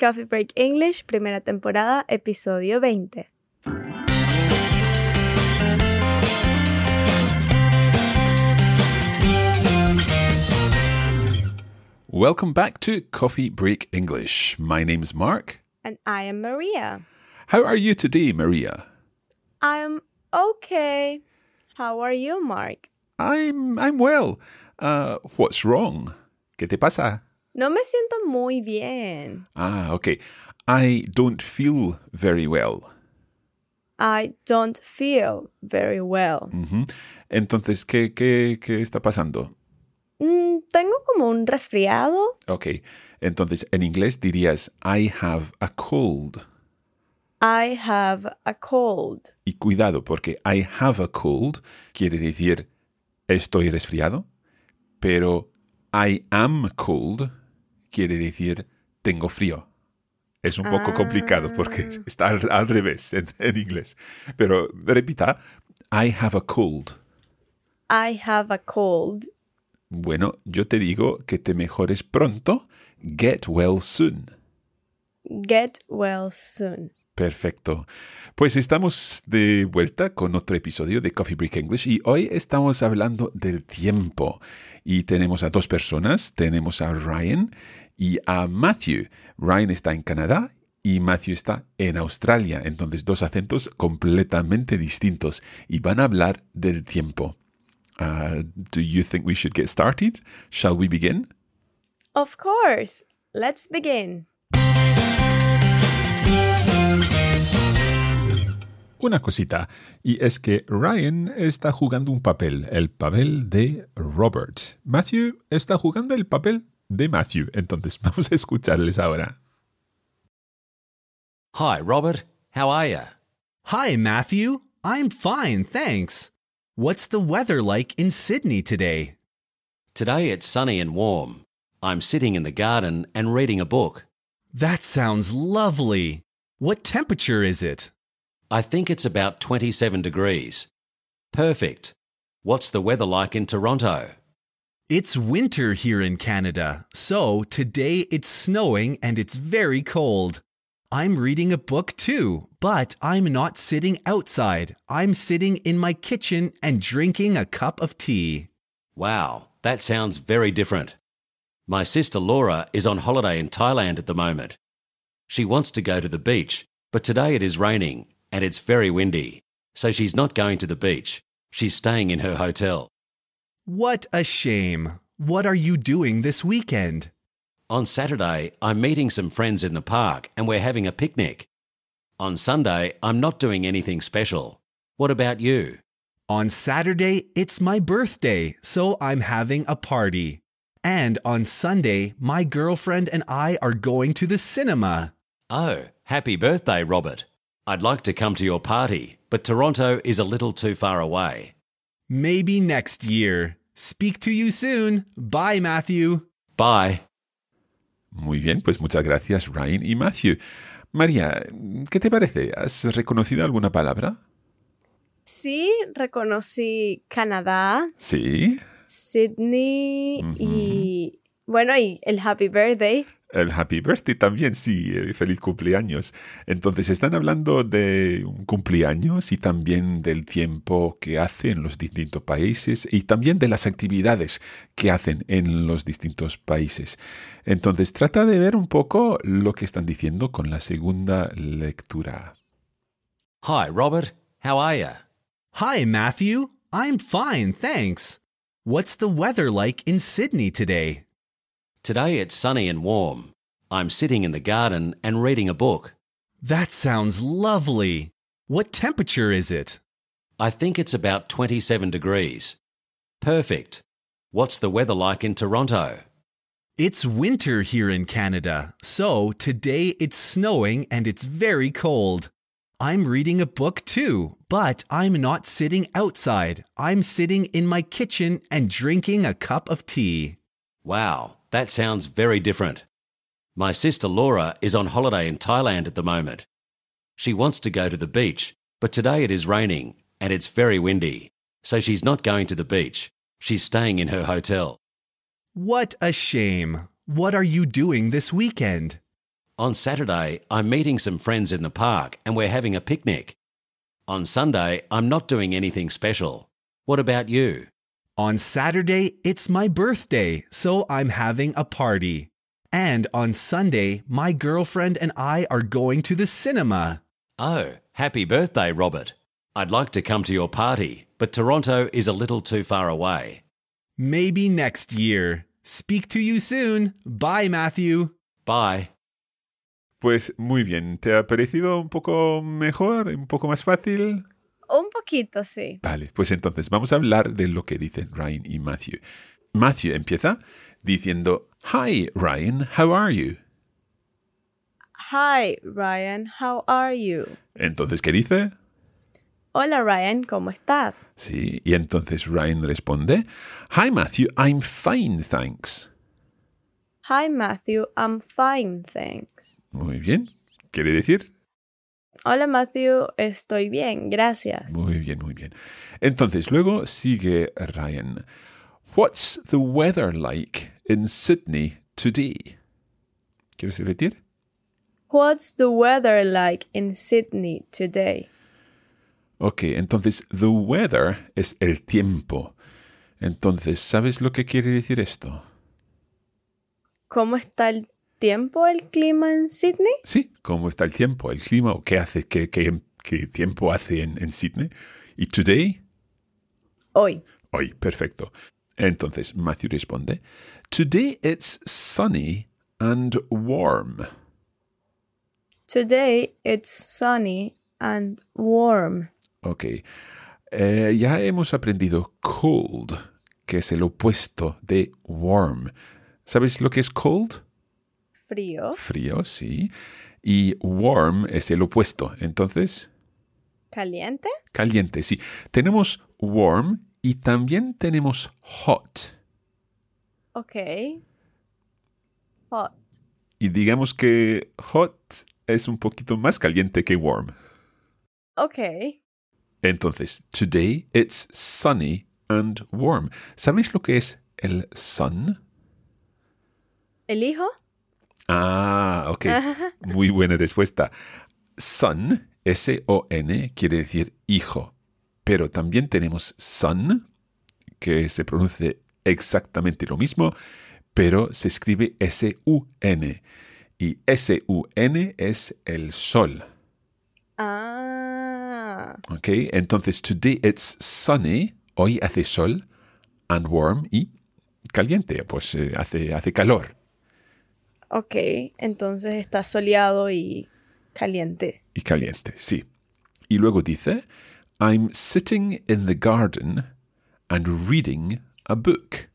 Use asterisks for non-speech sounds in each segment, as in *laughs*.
Coffee Break English, primera temporada, episodio 20. Welcome back to Coffee Break English. My name's Mark. And I am Maria. How are you today, Maria? I'm okay. How are you, Mark? I'm I'm well. Uh, what's wrong? ¿Qué te pasa? No me siento muy bien. Ah, okay. I don't feel very well. I don't feel very well. Entonces, ¿qué, qué, qué está pasando? Mm, tengo como un resfriado. Ok. Entonces, en inglés dirías I have a cold. I have a cold. Y cuidado, porque I have a cold quiere decir estoy resfriado, pero I am cold quiere decir tengo frío. Es un poco complicado porque Ah. está al, al revés en, en inglés. Pero repita, I have a cold. I have a cold. Bueno, yo te digo que te mejores pronto. Get well soon. Get well soon. Perfecto. Pues estamos de vuelta con otro episodio de Coffee Break English y hoy estamos hablando del tiempo. Y tenemos a dos personas, tenemos a Ryan y a Matthew. Ryan está en Canadá y Matthew está en Australia, entonces dos acentos completamente distintos y van a hablar del tiempo. Uh, do you think we should get started? Shall we begin? Of course. Let's begin. Una cosita, y es que Ryan está jugando un papel, el papel de Robert. Matthew está jugando el papel de Matthew. Entonces *laughs* vamos a escucharles ahora. Hi, Robert. How are you? Hi, Matthew. I'm fine, thanks. What's the weather like in Sydney today? Today it's sunny and warm. I'm sitting in the garden and reading a book. That sounds lovely. What temperature is it? I think it's about 27 degrees. Perfect. What's the weather like in Toronto? It's winter here in Canada, so today it's snowing and it's very cold. I'm reading a book too, but I'm not sitting outside. I'm sitting in my kitchen and drinking a cup of tea. Wow, that sounds very different. My sister Laura is on holiday in Thailand at the moment. She wants to go to the beach, but today it is raining and it's very windy, so she's not going to the beach. She's staying in her hotel. What a shame. What are you doing this weekend? On Saturday, I'm meeting some friends in the park and we're having a picnic. On Sunday, I'm not doing anything special. What about you? On Saturday, it's my birthday, so I'm having a party. And on Sunday, my girlfriend and I are going to the cinema. Oh, happy birthday, Robert. I'd like to come to your party, but Toronto is a little too far away. Maybe next year. Speak to you soon. Bye, Matthew. Bye. Muy bien, pues muchas gracias Ryan y Matthew. María, ¿qué te parece? ¿Has reconocido alguna palabra? Sí, reconocí Canadá, Sí. Sydney y bueno, y el Happy Birthday. El Happy Birthday también, sí, eh, feliz cumpleaños. Entonces están hablando de un cumpleaños y también del tiempo que hace en los distintos países y también de las actividades que hacen en los distintos países. Entonces trata de ver un poco lo que están diciendo con la segunda lectura. Hi, Robert. How are you? Hi, Matthew. I'm fine, thanks. What's the weather like in Sydney today? Today it's sunny and warm. I'm sitting in the garden and reading a book. That sounds lovely. What temperature is it? I think it's about 27 degrees. Perfect. What's the weather like in Toronto? It's winter here in Canada, so today it's snowing and it's very cold. I'm reading a book too, but I'm not sitting outside. I'm sitting in my kitchen and drinking a cup of tea. Wow, that sounds very different. My sister Laura is on holiday in Thailand at the moment. She wants to go to the beach, but today it is raining and it's very windy, so she's not going to the beach. She's staying in her hotel. What a shame. What are you doing this weekend? On Saturday, I'm meeting some friends in the park and we're having a picnic. On Sunday, I'm not doing anything special. What about you? On Saturday, it's my birthday, so I'm having a party. And on Sunday, my girlfriend and I are going to the cinema. Oh, happy birthday, Robert. I'd like to come to your party, but Toronto is a little too far away. Maybe next year. Speak to you soon. Bye, Matthew. Bye. Pues muy bien, ¿te ha parecido un poco mejor, un poco más fácil? Un poquito, sí. Vale, pues entonces vamos a hablar de lo que dicen Ryan y Matthew. Matthew empieza diciendo, Hi Ryan, how are you? Hi, Ryan, how are you? Entonces, ¿qué dice? Hola, Ryan, ¿cómo estás? Sí, y entonces Ryan responde, Hi Matthew, I'm fine, thanks. Hi, Matthew, I'm fine, thanks. Muy bien, quiere decir, Hola, Matthew, estoy bien, gracias. muy bien, muy bien. Entonces, luego sigue Ryan. What's the weather like in Sydney today? ¿Quieres repetir? What's the weather like in Sydney today? Ok, entonces the weather es el tiempo. Entonces, ¿sabes lo que quiere decir esto? ¿Cómo está el tiempo, el clima en Sydney? Sí, ¿cómo está el tiempo, el clima o qué hace, qué, qué- qué tiempo hace en, en Sydney? ¿Y today? Hoy. Hoy, perfecto. Entonces Matthew responde, Today it's sunny and warm. Today it's sunny and warm. Ok. Eh, ya hemos aprendido cold, que es el opuesto de warm. ¿Sabes lo que es cold? Frío. Frío, sí. Y warm es el opuesto. Entonces, ¿Caliente? caliente, sí. Tenemos warm y también tenemos hot. Ok. Hot. Y digamos que hot es un poquito más caliente que warm. Ok. Entonces, today it's sunny and warm. ¿Sabéis lo que es el sun? ¿El hijo? Ah, ok. Muy buena respuesta. Son, S-O-N, quiere decir hijo. Pero también tenemos sun, que se pronuncia exactamente lo mismo, pero se escribe S-U-N. Y S-U-N es el sol. Ah. ¿Ok? Entonces, today it's sunny, hoy hace sol, and warm y caliente, pues eh, hace, hace calor. Ok. Entonces está soleado y caliente. Y caliente, sí. Y luego dice, I'm sitting in the garden and reading a book.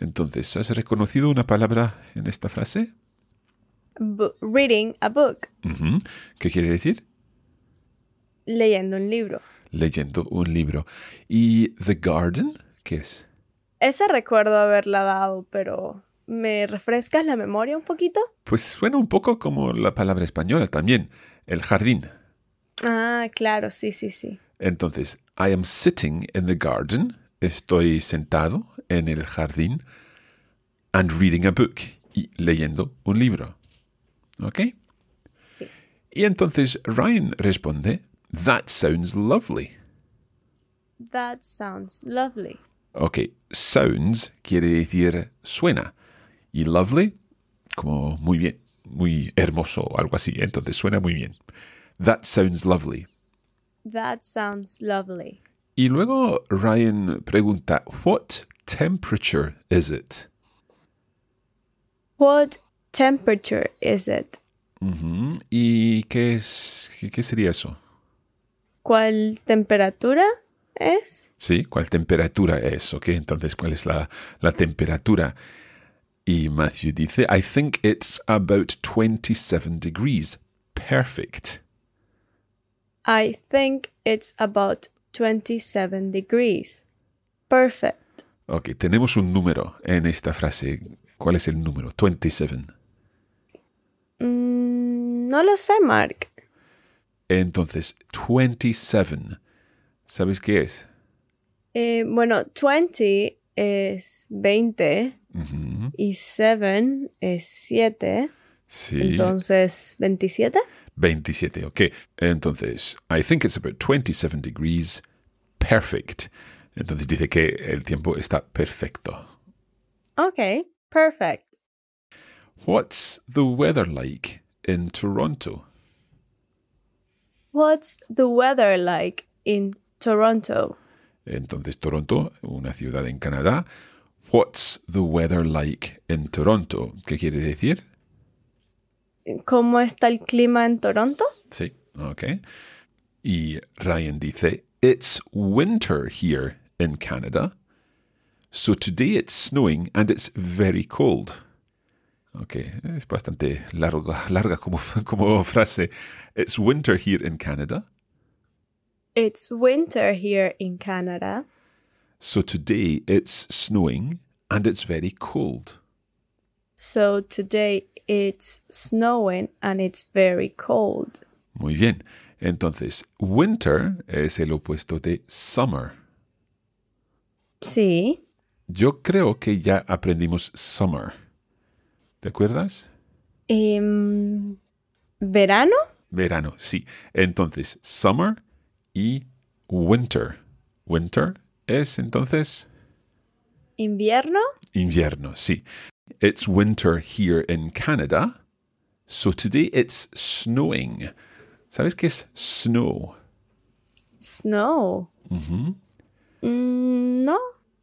Entonces, ¿has reconocido una palabra en esta frase? Reading a book. ¿Qué quiere decir? Leyendo un libro. Leyendo un libro. ¿Y the garden? ¿Qué es? Ese recuerdo haberla dado, pero ¿Me refrescas la memoria un poquito? Pues suena un poco como la palabra española también, el jardín. Ah, claro, sí, sí, sí. Entonces, I am sitting in the garden, estoy sentado en el jardín, and reading a book, y leyendo un libro. ¿Ok? Sí. Y entonces Ryan responde, That sounds lovely. That sounds lovely. Ok, sounds quiere decir suena. Y lovely, como muy bien, muy hermoso o algo así. Entonces suena muy bien. That sounds lovely. That sounds lovely. Y luego Ryan pregunta, What temperature is it? What temperature is it? ¿Y qué, es, qué- qué sería eso? ¿Cuál temperatura es? ¿Sí? ¿Cuál temperatura es? ¿Ok? Entonces, ¿cuál es la, la temperatura? Y Matthew dice, I think it's about 27 degrees. Perfect. I think it's about 27 degrees. Perfect. Ok, tenemos un número en esta frase. ¿Cuál es el número? 27. Mm, no lo sé, Mark. Entonces, 27. ¿Sabes qué es? Eh, bueno, 20 es 20 Y 7 es 7. Sí. Entonces, ¿27? 27, ok. Entonces, I think it's about 27 degrees. Perfect. Entonces dice que el tiempo está perfecto. Ok, perfect. What's the weather like in Toronto? What's the weather like in Toronto? Entonces, Toronto, una ciudad en Canadá. What's the weather like in Toronto? ¿Qué quiere decir? ¿Cómo está el clima en Toronto? Sí, ok. Y Ryan dice, It's winter here in Canada. So today it's snowing and it's very cold. Ok, es bastante larga, larga como, *laughs* como frase. It's winter here in Canada. It's winter here in Canada. So today it's snowing and it's very cold. So today it's snowing and it's very cold. Muy bien. Entonces, winter es el opuesto de summer. Sí. Yo creo que ya aprendimos summer. ¿Te acuerdas? Em, ¿Verano? Verano, sí. Entonces, summer y winter. Winter es entonces ¿Invierno? invierno, sí. It's winter here in Canada. So today it's snowing. ¿Sabes qué es snow? Snow. Mm, no.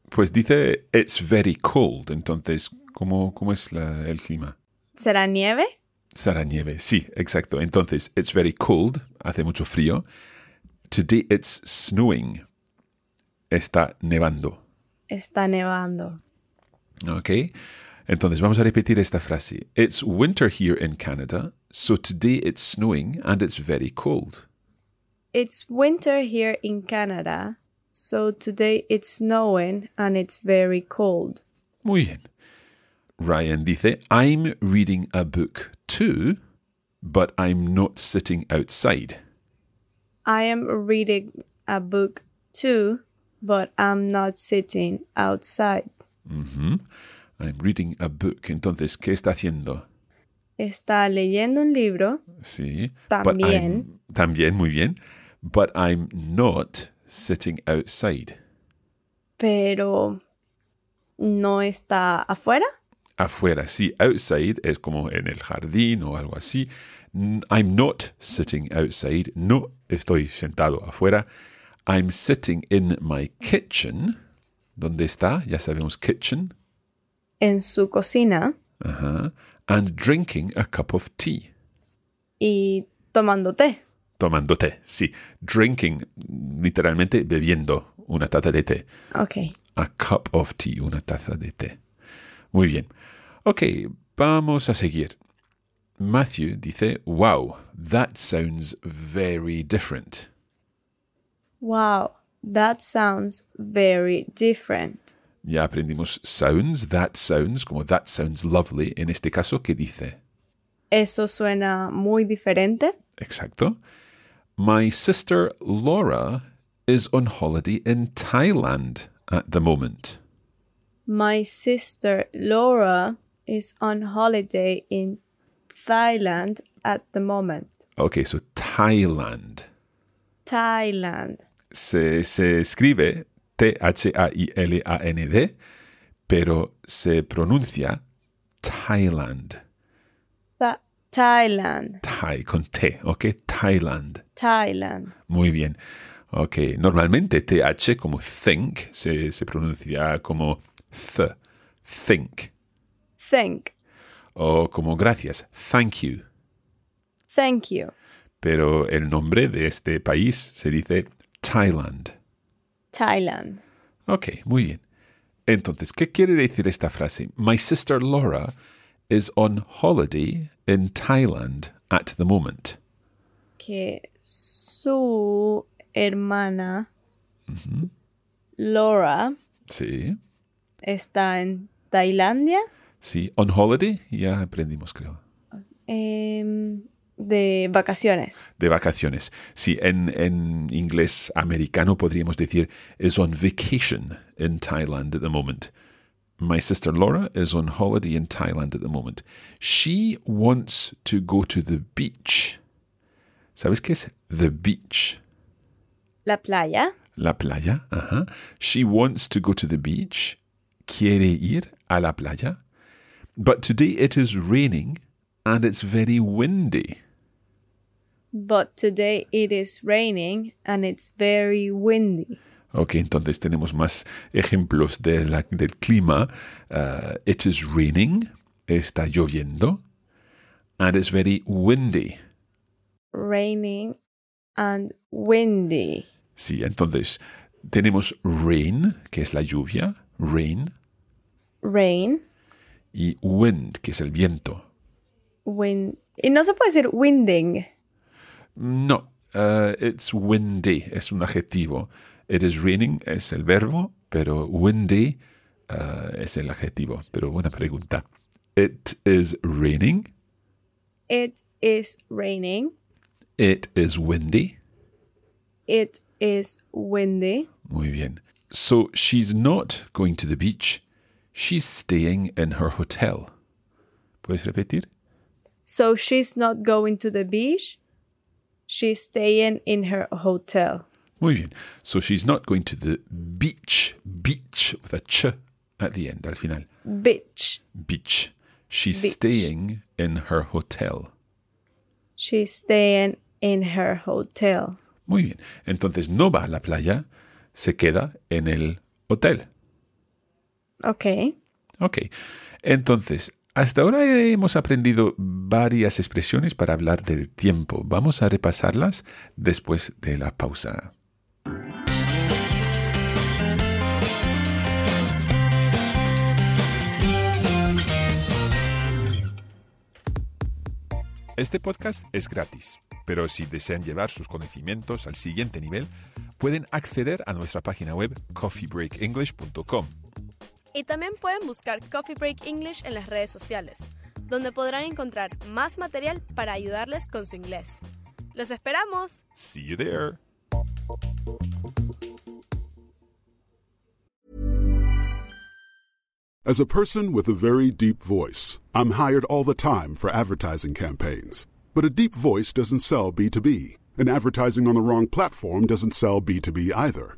Pues dice it's very cold. Entonces, ¿cómo, cómo es la- el clima? ¿Será nieve? Será nieve, sí, exacto. Entonces, it's very cold, hace mucho frío. Today it's snowing. Está nevando. Está nevando. ¿Ok? Entonces, vamos a repetir esta frase. It's winter here in Canada, so today it's snowing and it's very cold. It's winter here in Canada. So today it's snowing and it's very cold. Muy bien. Ryan dice, I'm reading a book too, but I'm not sitting outside. I am reading a book too, but I'm not sitting outside. Ujú. I'm reading a book. Entonces, ¿qué está haciendo? Está leyendo un libro, Sí. También. También, muy bien. But I'm not sitting outside. pero no está afuera. Afuera, sí. Outside es como en el jardín o algo así. I'm not sitting outside. No estoy sentado afuera. I'm sitting in my kitchen. ¿Dónde está? Ya sabemos kitchen. en su cocina Ajá. And drinking a cup of tea. y tomando té. Tomando té, sí. Drinking, literalmente bebiendo una taza de té. Ok. A cup of tea, una taza de té. Muy bien. Ok, vamos a seguir. Matthew dice, wow, that sounds very different. Wow, that sounds very different. Ya aprendimos sounds, that sounds, como that sounds lovely. En este caso, ¿qué dice? Eso suena muy diferente. Exacto. My sister Laura is on holiday in Thailand at the moment. My sister Laura is on holiday in Thailand at the moment. Okay, so Thailand. Thailand. Se, se escribe T-H-A-I-L-A-N-D, pero se pronuncia Thailand. Tha- Thailand. Thai, con T, ¿ok? Thailand. Thailand. Muy bien. Ok, normalmente TH como think se, se pronuncia como th, think. Thank. O como gracias, thank you. Thank you. Pero el nombre de este país se dice Thailand. Thailand. Ok, muy bien. Entonces, ¿qué quiere decir esta frase? My sister Laura is on holiday in Thailand at the moment. Que su hermana Laura Sí, está en Tailandia sí, on holiday, ya aprendimos, creo. em, de vacaciones. De vacaciones. Sí, en, en inglés americano podríamos decir is on vacation in Thailand at the moment. My sister Laura is on holiday in Thailand at the moment. She wants to go to the beach. ¿Sabes qué es the beach? La playa. La playa. Ajá. She wants to go to the beach. Quiere ir a la playa. But today it is raining and it's very windy. But today it is raining and it's very windy. Ok, entonces tenemos más ejemplos de la- del clima. Uh, it is raining, está lloviendo, and it's very windy. Raining and windy. Sí, entonces tenemos rain, que es la lluvia, rain, Rain, y wind, que es el viento. wind. Y no se puede decir winding. No, uh, it's windy, es un adjetivo. It is raining es el verbo, pero windy uh, es el adjetivo. Pero buena pregunta. It is raining, It is raining. it is windy. It is windy. Muy bien. So she's not going to the beach. She's staying in her hotel. ¿Puedes repetir? So she's not going to the beach. She's staying in her hotel. Muy bien. So she's not going to the beach. Beach with a ch at the end, al final. Beach. Beach. She's Beach. staying in her hotel. She's staying in her hotel. Muy bien. Entonces no va a la playa, se queda en el hotel. Okay. Ok. Entonces, hasta ahora hemos aprendido varias expresiones para hablar del tiempo. Vamos a repasarlas después de la pausa. Este podcast es gratis, pero si desean llevar sus conocimientos al siguiente nivel, pueden acceder a nuestra página web coffeebreakenglish.com. Y también pueden buscar Coffee Break English en las redes sociales, donde podrán encontrar más material para ayudarles con su inglés. ¡Los esperamos! See you there. As a person with a very deep voice, I'm hired all the time for advertising campaigns. But a deep voice doesn't sell B2B, and advertising on the wrong platform doesn't sell B2B either.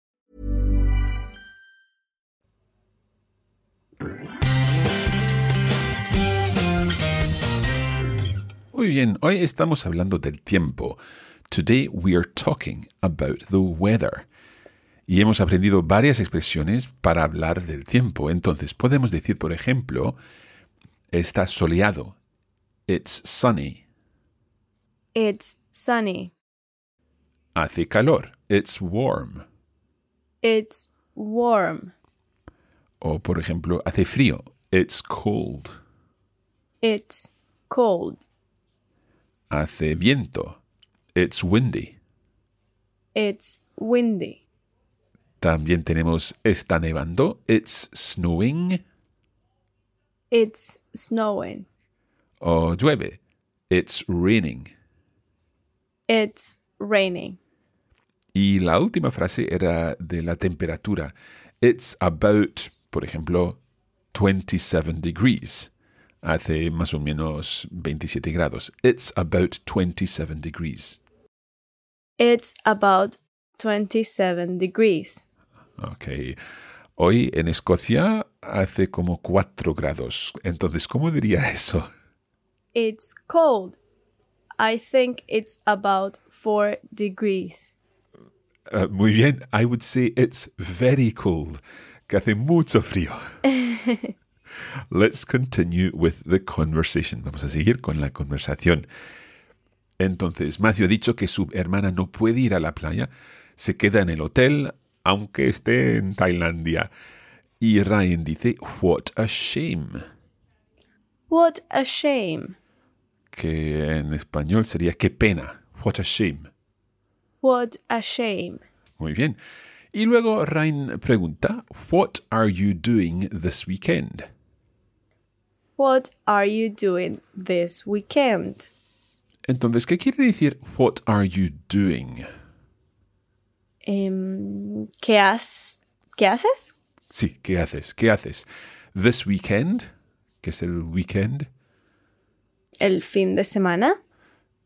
Muy bien, hoy estamos hablando del tiempo. Today we are talking about the weather. Y hemos aprendido varias expresiones para hablar del tiempo. Entonces podemos decir, por ejemplo, está soleado. It's sunny. It's sunny. Hace calor. It's warm. It's warm. O por ejemplo, hace frío. It's cold. It's cold. Hace viento. It's windy. It's windy. También tenemos está nevando. It's snowing. It's snowing. O llueve. It's raining. It's raining. Y la última frase era de la temperatura. It's about, por ejemplo, 27 degrees. Hace más o menos 27 grados. It's about 27 degrees. It's about 27 degrees. Ok. Hoy en Escocia hace como 4 grados. Entonces, ¿cómo diría *laughs* eso? It's cold. I think it's about 4 degrees. Uh, muy bien. I would say it's very cold. Que hace mucho frío. *laughs* Let's continue with the conversation. Vamos a seguir con la conversación. Entonces, Matthew ha dicho que su hermana no puede ir a la playa, se queda en el hotel, aunque esté en Tailandia. Y Ryan dice, what a shame. What a shame. Que en español sería qué pena. What a shame. What a shame. Muy bien. Y luego Ryan pregunta, what are you doing this weekend? What are you doing this weekend? Entonces, ¿qué quiere decir what are you doing? Em, ¿qué, has, ¿Qué haces? Sí, ¿qué haces? ¿Qué haces? This weekend, que es el weekend, ¿El fin de semana?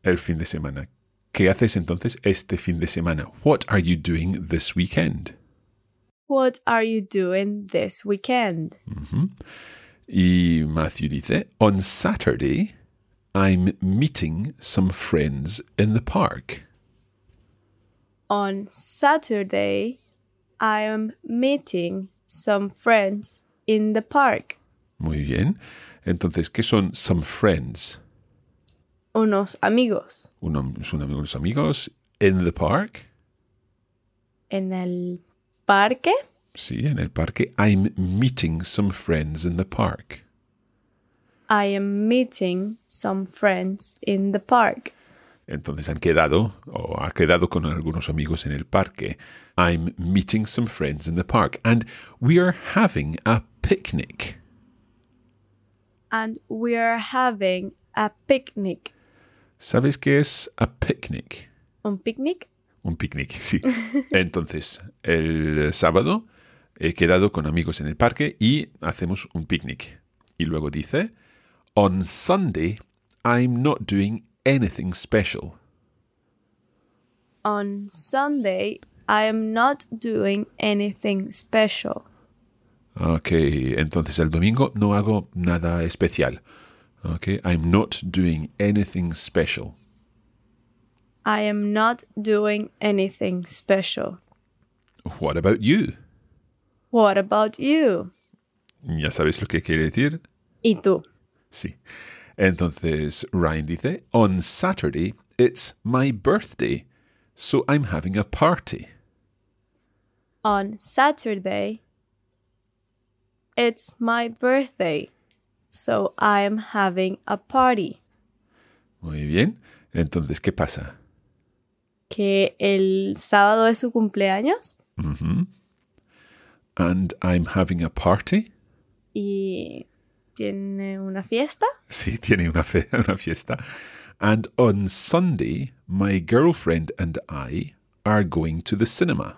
el fin de semana. ¿Qué haces entonces este fin de semana? What are you doing this weekend? What are you doing this weekend? Mm-hmm. Y Matthew dice, on Saturday, I'm meeting some friends in the park. On Saturday, I am meeting some friends in the park. Muy bien. Entonces, ¿qué son some friends? Unos amigos Uno- son unos amigos in the park. en el parque. Sí, en el parque. I'm meeting some friends in the park. I am meeting some friends in the park. Entonces han quedado, o ha quedado con algunos amigos en el parque. I'm meeting some friends in the park. And we are having a picnic. And we are having a picnic. ¿Sabes qué es a picnic? ¿Un picnic? Un picnic, sí. Entonces, el sábado he quedado con amigos en el parque y hacemos un picnic. Y luego dice, On Sunday, I'm not doing anything special. On Sunday, I am not doing anything special. Ok, entonces el domingo no hago nada especial. Ok, I'm not doing anything special. I am not doing anything special. What about you? What about you? ¿Ya sabes lo que quiere decir? ¿Y tú? Sí. Entonces Ryan dice, On Saturday, it's my birthday, so I'm having a party. On Saturday, it's my birthday, so I'm having a party. Muy bien. Entonces, ¿qué pasa? ¿Que el sábado es su cumpleaños? Ujú. And I'm having a party. ¿Y tiene una fiesta? *laughs* Sí, tiene una, fe- *laughs* una fiesta. And on Sunday, my girlfriend and I are going to the cinema.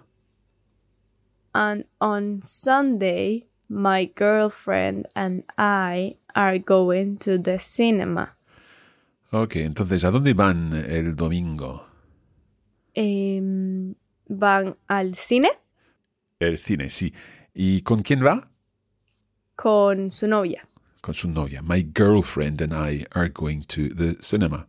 And on Sunday, my girlfriend and I are going to the cinema. Ok, entonces, ¿a dónde van el domingo? Em, ¿Van al cine? El cine, sí. ¿Y con quién va? Con su novia. Con su novia. My girlfriend and I are going to the cinema.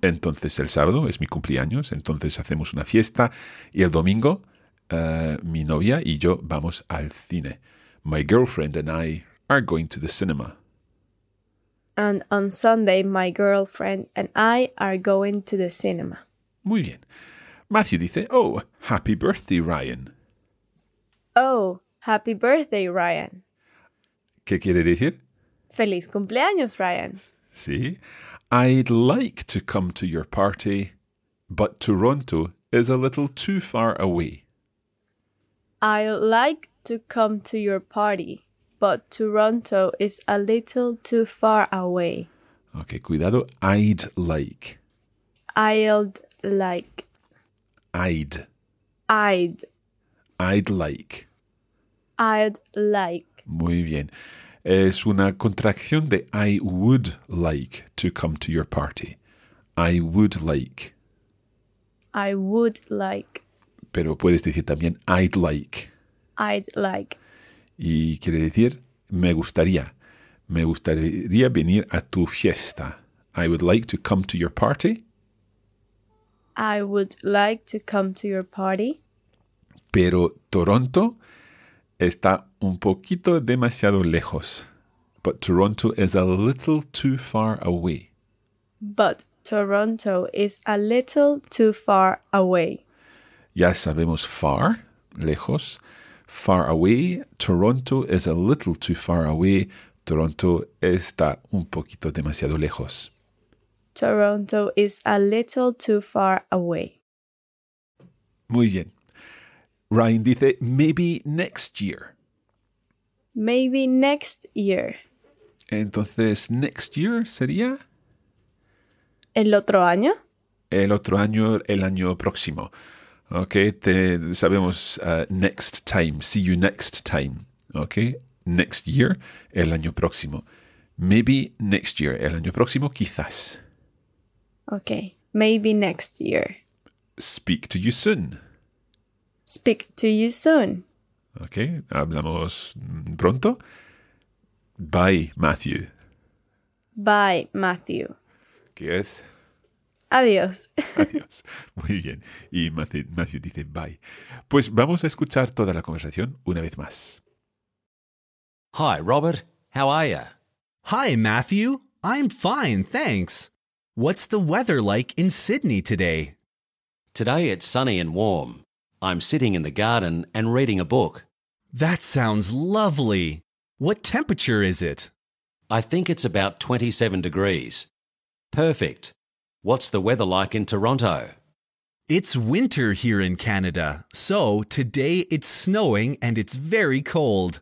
Entonces el sábado es mi cumpleaños, entonces hacemos una fiesta y el domingo eh, mi novia y yo vamos al cine. My girlfriend and I are going to the cinema. And on Sunday, my girlfriend and I are going to the cinema. Muy bien. Matthew dice, oh, happy birthday, Ryan. Oh, happy birthday, Ryan. ¿Qué quiere decir? Feliz cumpleaños, Ryan. Sí. I'd like to come to your party, but Toronto is a little too far away. I'd like to come to your party, but Toronto is a little too far away. Ok, cuidado. I'd like. I'd like. I'd. I'd. I'd like. I'd like. Muy bien. Es una contracción de I would like to come to your party. I would like. I would like. Pero puedes decir también I'd like. I'd like. Y quiere decir me gustaría. Me gustaría venir a tu fiesta. I would like to come to your party, I would like to come to your party, pero Toronto está un poquito demasiado lejos. But Toronto is a little too far away. but Toronto is a little too far away. Ya sabemos far, lejos. Far away. Toronto is a little too far away. Toronto está un poquito demasiado lejos. Toronto is a little too far away. Muy bien. Ryan dice, maybe next year. Maybe next year. Entonces, next year sería ¿El otro año? el otro año, el año próximo. Ok, te, sabemos uh, next time, see you next time. Ok, next year, el año próximo. Maybe next year, el año próximo, quizás. Okay. Maybe next year. Speak to you soon. Speak to you soon. Ok, hablamos pronto. Bye, Matthew. Bye, Matthew. ¿Qué es? Adiós. *laughs* Adiós. Muy bien. Y Matthew, Matthew dice bye. Pues vamos a escuchar toda la conversación una vez más. Hi, Robert. How are you? Hi, Matthew. I'm fine, thanks. What's the weather like in Sydney today? Today it's sunny and warm. I'm sitting in the garden and reading a book. That sounds lovely. What temperature is it? I think it's about 27 degrees. Perfect. What's the weather like in Toronto? It's winter here in Canada, so today it's snowing and it's very cold.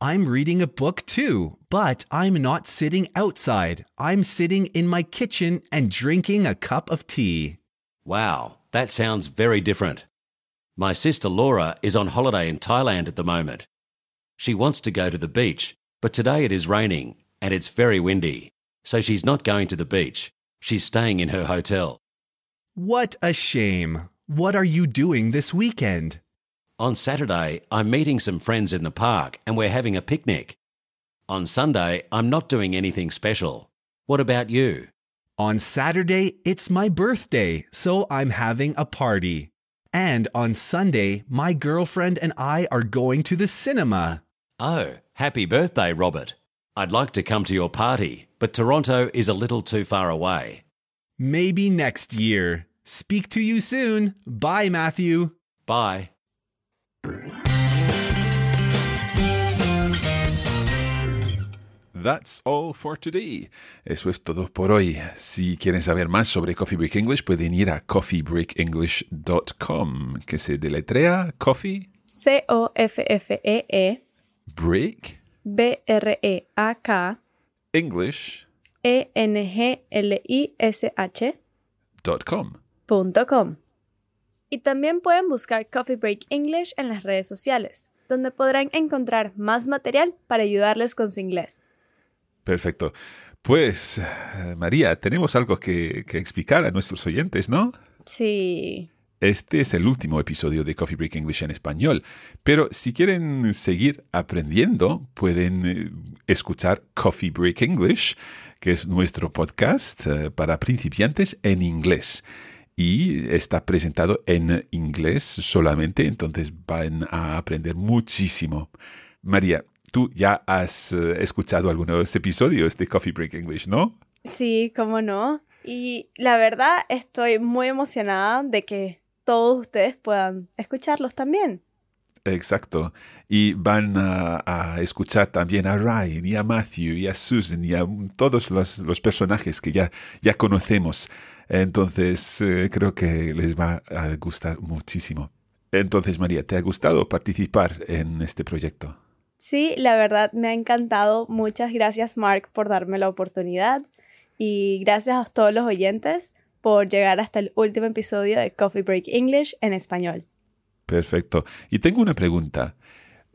I'm reading a book too, but I'm not sitting outside. I'm sitting in my kitchen and drinking a cup of tea. Wow, that sounds very different. My sister Laura is on holiday in Thailand at the moment. She wants to go to the beach, but today it is raining and it's very windy, so she's not going to the beach. She's staying in her hotel. What a shame. What are you doing this weekend? On Saturday, I'm meeting some friends in the park and we're having a picnic. On Sunday, I'm not doing anything special. What about you? On Saturday, it's my birthday, so I'm having a party. And on Sunday, my girlfriend and I are going to the cinema. Oh, happy birthday, Robert. I'd like to come to your party, but Toronto is a little too far away. Maybe next year. Speak to you soon. Bye, Matthew. Bye. That's all for today. Eso es todo por hoy. Si quieren saber más sobre Coffee Break English, pueden ir a coffeebreakenglish.com, que se deletrea Coffee C-O-F-F-E-E Break B-R-E-A-K English E-N-G-L-I-S-H dot com. punto com. Y también pueden buscar Coffee Break English en las redes sociales, donde podrán encontrar más material para ayudarles con su inglés. Perfecto. Pues, María, tenemos algo que, que explicar a nuestros oyentes, ¿no? Sí. Este es el último episodio de Coffee Break English en español, pero si quieren seguir aprendiendo, pueden eh, escuchar Coffee Break English, que es nuestro podcast eh, para principiantes en inglés. Y está presentado en inglés solamente, entonces van a aprender muchísimo. María, tú ya has eh, escuchado algunos episodios de Coffee Break English, ¿no? Sí, cómo no. Y la verdad estoy muy emocionada de que todos ustedes puedan escucharlos también. Exacto. Y van a, a escuchar también a Ryan y a Matthew y a Susan y a todos los, los personajes que ya, ya conocemos. Entonces, eh, creo que les va a gustar muchísimo. Entonces, María, ¿te ha gustado participar en este proyecto? Sí, la verdad me ha encantado. Muchas gracias, Mark, por darme la oportunidad. Y gracias a todos los oyentes por llegar hasta el último episodio de Coffee Break English en español. Perfecto. Y tengo una pregunta.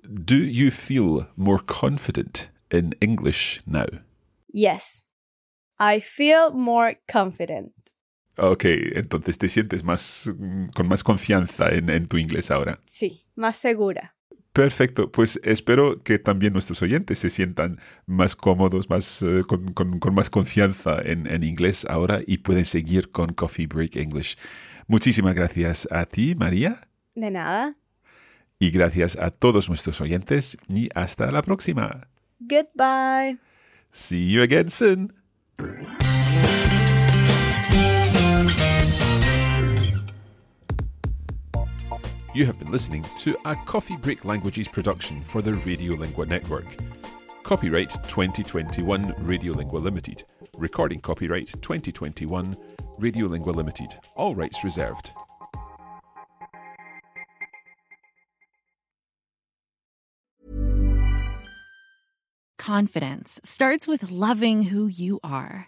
Do you feel more confident in English now? Yes, I feel more confident. Ok, entonces te sientes más con más confianza en, en tu inglés ahora. Sí, más segura. Perfecto, pues espero que también nuestros oyentes se sientan más cómodos, más, eh, con, con- con más confianza en, en inglés ahora y pueden seguir con Coffee Break English. Muchísimas gracias a ti, María, De nada. y gracias a todos nuestros oyentes y hasta la próxima. Goodbye. See you again soon. You have been listening to a Coffee Break Languages production for the Radiolingua Network. Copyright 2021 Radiolingua Limited. Recording copyright 2021 Radiolingua Limited. All rights reserved. Confidence starts with loving who you are.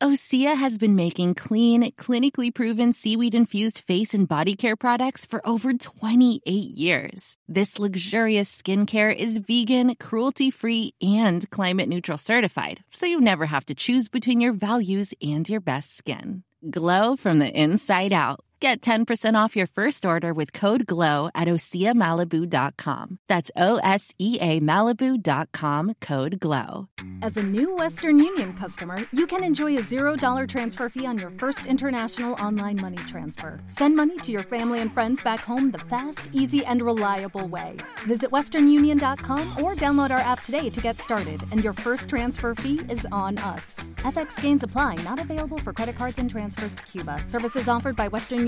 Osea has been making clean, clinically proven seaweed infused face and body care products for over 28 years. This luxurious skincare is vegan, cruelty free, and climate neutral certified, so you never have to choose between your values and your best skin. Glow from the inside out. Get 10% off your first order with code GLOW at OseaMalibu.com. That's O S E A Malibu.com code GLOW. As a new Western Union customer, you can enjoy a $0 transfer fee on your first international online money transfer. Send money to your family and friends back home the fast, easy, and reliable way. Visit westernunion.com or download our app today to get started, and your first transfer fee is on us. FX gains apply, not available for credit cards and transfers to Cuba. Services offered by Western